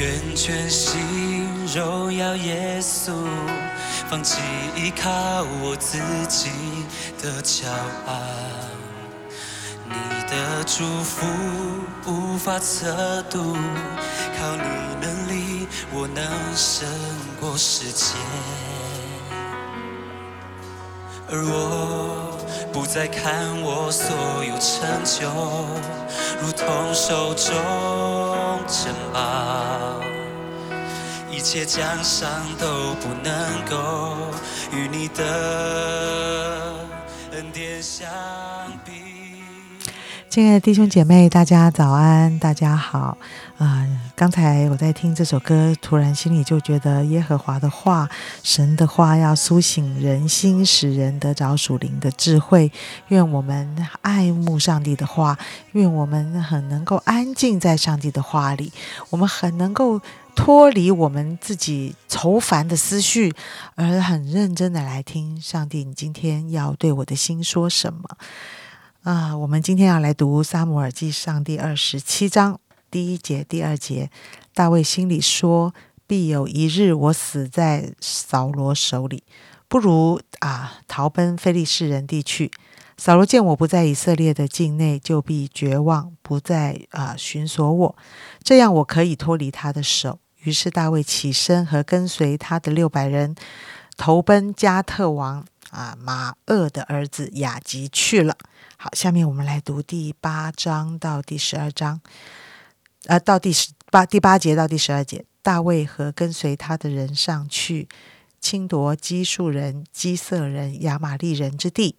愿全心荣耀耶稣，放弃依靠我自己的骄傲。你的祝福无法测度，靠你能力，我能胜过世界。而我不再看我所有成就，如同手中城堡，一切奖赏都不能够与你的恩典相。亲爱的弟兄姐妹，大家早安，大家好。啊、刚才我在听这首歌，突然心里就觉得耶和华的话、神的话要苏醒人心，使人得着属灵的智慧。愿我们爱慕上帝的话，愿我们很能够安静在上帝的话里，我们很能够脱离我们自己愁烦的思绪，而很认真的来听上帝，你今天要对我的心说什么。啊，我们今天要来读《撒母耳记上》第二十七章第一节、第二节。大卫心里说：“必有一日我死在扫罗手里，不如啊逃奔非利士人地去。扫罗见我不在以色列的境内，就必绝望，不再啊寻索我，这样我可以脱离他的手。”于是大卫起身和跟随他的六百人投奔加特王啊马厄的儿子雅吉去了。好，下面我们来读第八章到第十二章，呃，到第十八第八节到第十二节。大卫和跟随他的人上去，侵夺基述人、基色人、亚玛利人之地。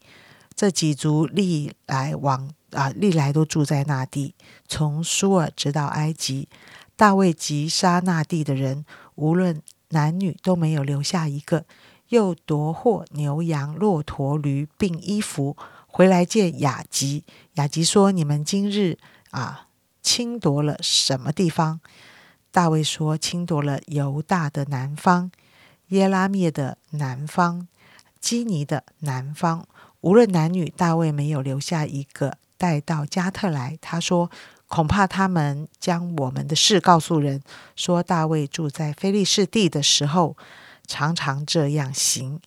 这几族历来往啊、历来都住在那地，从舒尔直到埃及。大卫击杀那地的人，无论男女都没有留下一个，又夺获牛羊、骆驼、驴，并衣服。回来见雅吉，雅吉说：“你们今日啊，侵夺了什么地方？”大卫说：“侵夺了犹大的南方，耶拉灭的南方，基尼的南方。无论男女，大卫没有留下一个带到加特来。”他说：“恐怕他们将我们的事告诉人，说大卫住在非利士地的时候，常常这样行。”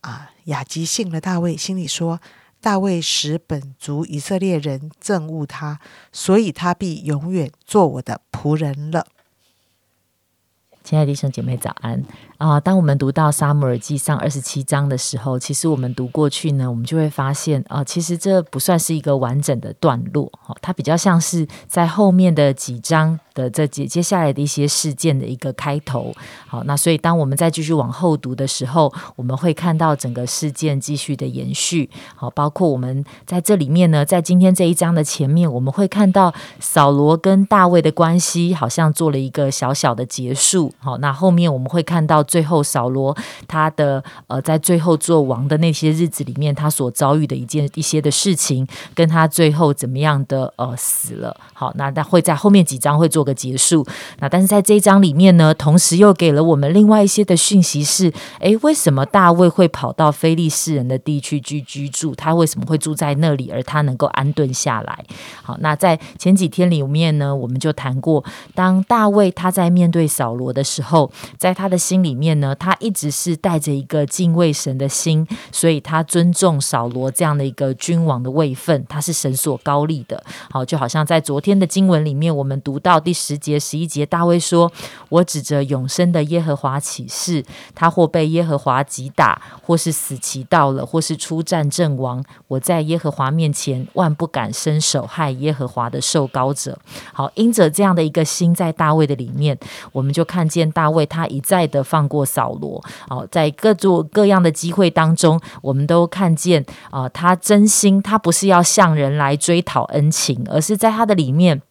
啊，雅吉信了大卫，心里说。大卫使本族以色列人憎恶他，所以他必永远做我的仆人了。亲爱的弟兄姐妹，早安啊！当我们读到《撒母耳记上》二十七章的时候，其实我们读过去呢，我们就会发现啊，其实这不算是一个完整的段落，哈，它比较像是在后面的几章的这接接下来的一些事件的一个开头。好，那所以当我们再继续往后读的时候，我们会看到整个事件继续的延续。好，包括我们在这里面呢，在今天这一章的前面，我们会看到扫罗跟大卫的关系好像做了一个小小的结束。好，那后面我们会看到最后扫罗他的呃，在最后做王的那些日子里面，他所遭遇的一件一些的事情，跟他最后怎么样的呃死了。好，那他会在后面几章会做个结束。那但是在这一章里面呢，同时又给了我们另外一些的讯息是：诶，为什么大卫会跑到非利士人的地区居居住？他为什么会住在那里，而他能够安顿下来？好，那在前几天里面呢，我们就谈过，当大卫他在面对扫罗的时候，在他的心里面呢，他一直是带着一个敬畏神的心，所以他尊重扫罗这样的一个君王的位分，他是神所高立的。好，就好像在昨天的经文里面，我们读到第十节、十一节，大卫说：“我指着永生的耶和华起誓，他或被耶和华击打，或是死期到了，或是出战阵亡，我在耶和华面前万不敢伸手害耶和华的受膏者。”好，因着这样的一个心在大卫的里面，我们就看见大卫他一再的放过扫罗。哦，在各做各样的机会当中，我们都看见啊、他真心，他不是要向人来追讨恩情，而是在他的里面。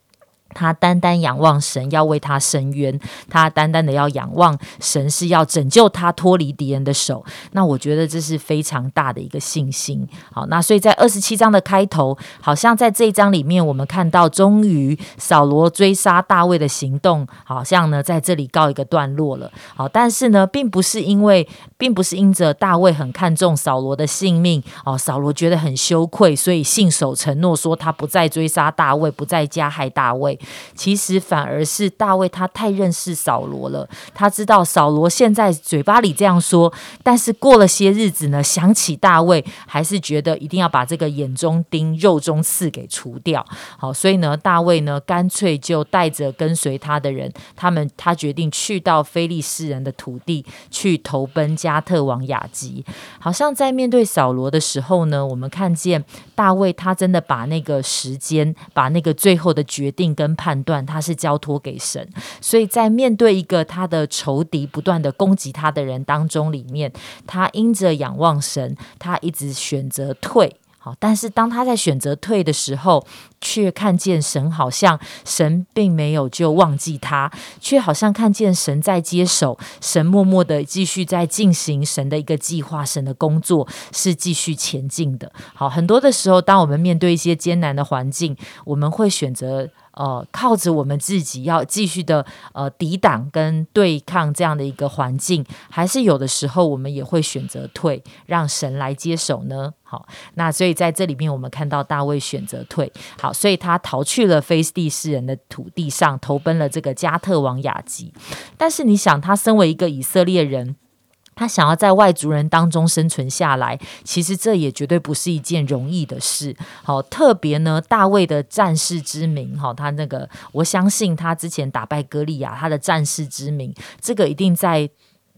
他单单仰望神，要为他伸冤；他单单的要仰望神，是要拯救他脱离敌人的手。那我觉得这是非常大的一个信心。好，那所以在二十七章的开头，好像在这一章里面，我们看到终于扫罗追杀大卫的行动，好像呢在这里告一个段落了。好，但是呢，并不是因为并不是因着大卫很看重扫罗的性命哦，扫罗觉得很羞愧，所以信守承诺说他不再追杀大卫，不再加害大卫。其实反而是大卫他太认识扫罗了，他知道扫罗现在嘴巴里这样说，但是过了些日子呢，想起大卫，还是觉得一定要把这个眼中钉、肉中刺给除掉。好，所以呢，大卫呢，干脆就带着跟随他的人，他们他决定去到非利士人的土地去投奔加特王雅吉。好像在面对扫罗的时候呢，我们看见大卫他真的把那个时间，把那个最后的决定跟判断，他是交托给神。所以在面对一个他的仇敌不断的攻击他的人当中，里面他因着仰望神，他一直选择退。好，但是当他在选择退的时候，却看见神好像神并没有就忘记他，却好像看见神在接手，神默默的继续在进行神的一个计划，神的工作是继续前进的。好，很多的时候，当我们面对一些艰难的环境，我们会选择。呃，靠着我们自己要继续的呃抵挡跟对抗这样的一个环境，还是有的时候我们也会选择退，让神来接手呢？好，那所以在这里面我们看到大卫选择退，好，所以他逃去了非利士人的土地上，投奔了这个加特王雅吉。但是你想，他身为一个以色列人。他想要在外族人当中生存下来，其实这也绝对不是一件容易的事。好，特别呢，大卫的战士之名，哈，他那个，我相信他之前打败歌利亚，他的战士之名，这个一定在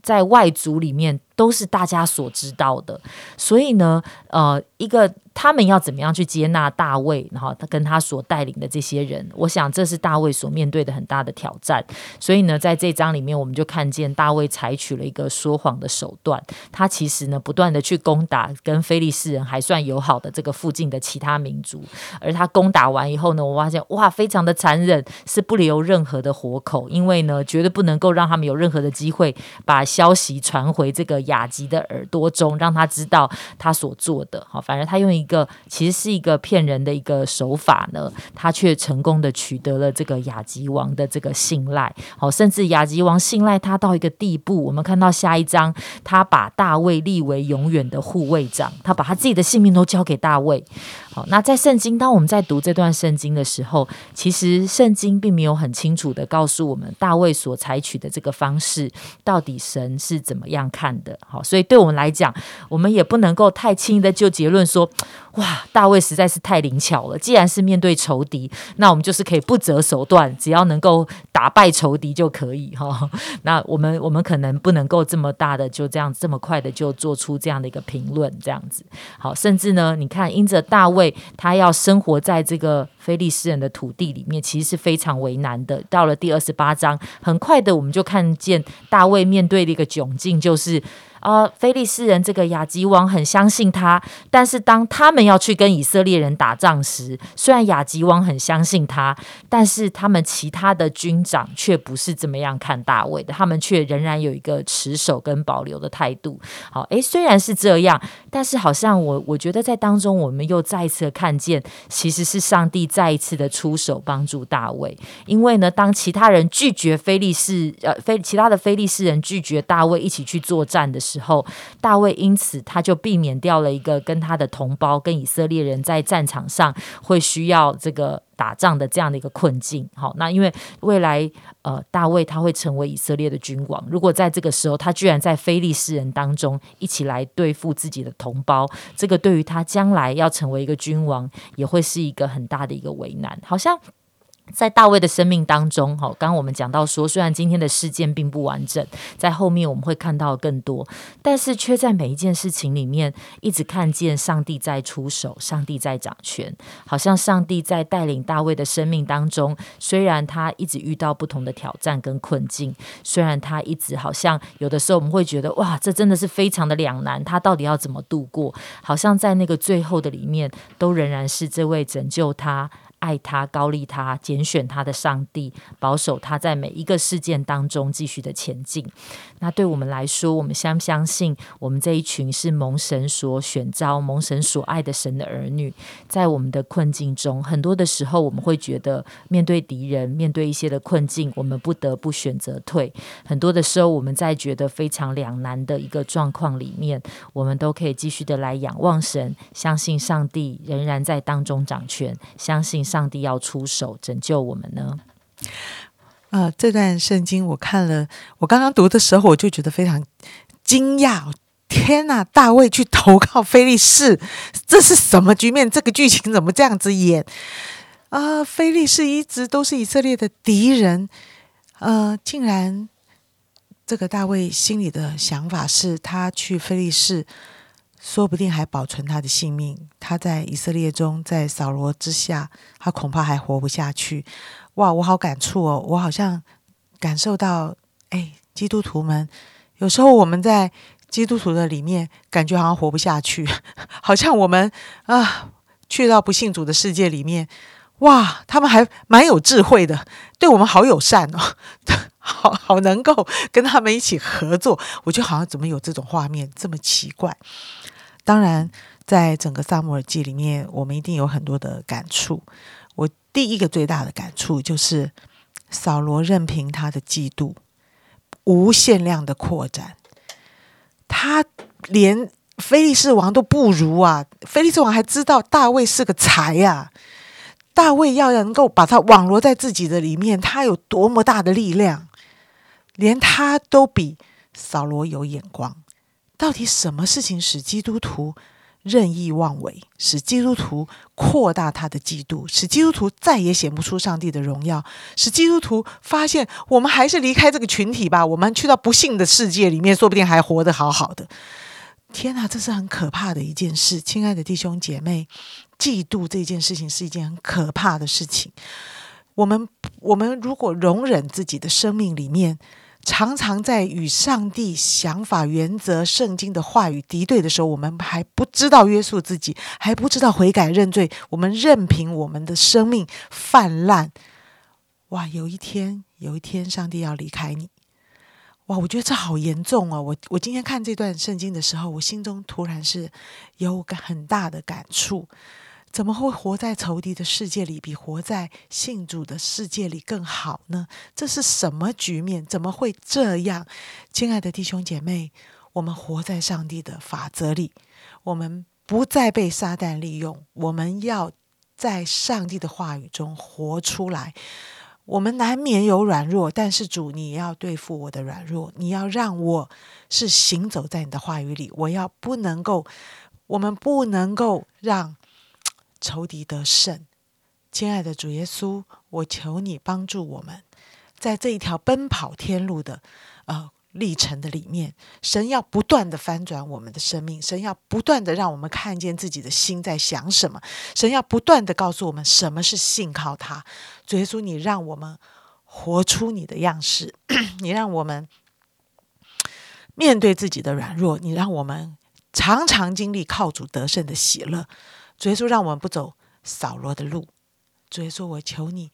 在外族里面都是大家所知道的。所以呢，呃，一个。他们要怎么样去接纳大卫？然后他跟他所带领的这些人，我想这是大卫所面对的很大的挑战。所以呢，在这章里面，我们就看见大卫采取了一个说谎的手段。他其实呢，不断的去攻打跟非利士人还算友好的这个附近的其他民族。而他攻打完以后呢，我发现哇，非常的残忍，是不留任何的活口，因为呢，绝对不能够让他们有任何的机会把消息传回这个雅吉的耳朵中，让他知道他所做的。好，反而他用一一个其实是一个骗人的一个手法呢，他却成功的取得了这个雅吉王的这个信赖，好，甚至雅吉王信赖他到一个地步，我们看到下一章，他把大卫立为永远的护卫长，他把他自己的性命都交给大卫。好，那在圣经，当我们在读这段圣经的时候，其实圣经并没有很清楚的告诉我们大卫所采取的这个方式，到底神是怎么样看的。好，所以对我们来讲，我们也不能够太轻易的就结论说，哇，大卫实在是太灵巧了。既然是面对仇敌，那我们就是可以不择手段，只要能够打败仇敌就可以哈。那我们我们可能不能够这么大的就这样这么快的就做出这样的一个评论，这样子。好，甚至呢，你看因着大卫。他要生活在这个非利士人的土地里面，其实是非常为难的。到了第二十八章，很快的我们就看见大卫面对的一个窘境，就是。啊，菲利斯人这个亚吉王很相信他，但是当他们要去跟以色列人打仗时，虽然亚吉王很相信他，但是他们其他的军长却不是怎么样看大卫的，他们却仍然有一个持守跟保留的态度。好，诶，虽然是这样，但是好像我我觉得在当中，我们又再一次看见，其实是上帝再一次的出手帮助大卫，因为呢，当其他人拒绝菲利士呃非其他的菲利士人拒绝大卫一起去作战的，时候，大卫因此他就避免掉了一个跟他的同胞、跟以色列人在战场上会需要这个打仗的这样的一个困境。好，那因为未来呃，大卫他会成为以色列的君王，如果在这个时候他居然在非利士人当中一起来对付自己的同胞，这个对于他将来要成为一个君王，也会是一个很大的一个为难。好像。在大卫的生命当中，哈，刚刚我们讲到说，虽然今天的事件并不完整，在后面我们会看到更多，但是却在每一件事情里面，一直看见上帝在出手，上帝在掌权，好像上帝在带领大卫的生命当中。虽然他一直遇到不同的挑战跟困境，虽然他一直好像有的时候我们会觉得，哇，这真的是非常的两难，他到底要怎么度过？好像在那个最后的里面，都仍然是这位拯救他。爱他、高利他、拣选他的上帝，保守他在每一个事件当中继续的前进。那对我们来说，我们相不相信我们这一群是蒙神所选召、蒙神所爱的神的儿女？在我们的困境中，很多的时候，我们会觉得面对敌人、面对一些的困境，我们不得不选择退。很多的时候，我们在觉得非常两难的一个状况里面，我们都可以继续的来仰望神，相信上帝仍然在当中掌权，相信上帝要出手拯救我们呢。呃，这段圣经我看了，我刚刚读的时候我就觉得非常惊讶。天呐，大卫去投靠菲利士，这是什么局面？这个剧情怎么这样子演？啊，菲利士一直都是以色列的敌人，呃，竟然这个大卫心里的想法是他去菲利士，说不定还保存他的性命。他在以色列中，在扫罗之下，他恐怕还活不下去。哇，我好感触哦，我好像感受到，哎，基督徒们，有时候我们在。基督徒的里面，感觉好像活不下去，好像我们啊，去到不信主的世界里面，哇，他们还蛮有智慧的，对我们好友善哦，好好能够跟他们一起合作。我就好像怎么有这种画面这么奇怪？当然，在整个萨姆尔记里面，我们一定有很多的感触。我第一个最大的感触就是扫罗任凭他的嫉妒无限量的扩展。他连菲利士王都不如啊！菲利士王还知道大卫是个才呀，大卫要能够把他网罗在自己的里面，他有多么大的力量，连他都比扫罗有眼光。到底什么事情使基督徒？任意妄为，使基督徒扩大他的嫉妒，使基督徒再也显不出上帝的荣耀，使基督徒发现我们还是离开这个群体吧，我们去到不幸的世界里面，说不定还活得好好的。天哪，这是很可怕的一件事，亲爱的弟兄姐妹，嫉妒这件事情是一件很可怕的事情。我们，我们如果容忍自己的生命里面。常常在与上帝想法、原则、圣经的话语敌对的时候，我们还不知道约束自己，还不知道悔改认罪，我们任凭我们的生命泛滥。哇！有一天，有一天，上帝要离开你。哇！我觉得这好严重哦。我我今天看这段圣经的时候，我心中突然是有个很大的感触。怎么会活在仇敌的世界里，比活在信主的世界里更好呢？这是什么局面？怎么会这样？亲爱的弟兄姐妹，我们活在上帝的法则里，我们不再被撒旦利用，我们要在上帝的话语中活出来。我们难免有软弱，但是主，你要对付我的软弱，你要让我是行走在你的话语里。我要不能够，我们不能够让。仇敌得胜，亲爱的主耶稣，我求你帮助我们，在这一条奔跑天路的呃历程的里面，神要不断的翻转我们的生命，神要不断的让我们看见自己的心在想什么，神要不断的告诉我们什么是信靠他。主耶稣，你让我们活出你的样式，你让我们面对自己的软弱，你让我们常常经历靠主得胜的喜乐。主耶稣，让我们不走扫罗的路。主耶稣，我求你，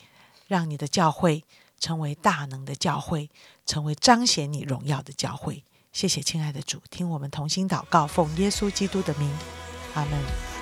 让你的教会成为大能的教会，成为彰显你荣耀的教会。谢谢，亲爱的主，听我们同心祷告，奉耶稣基督的名，阿门。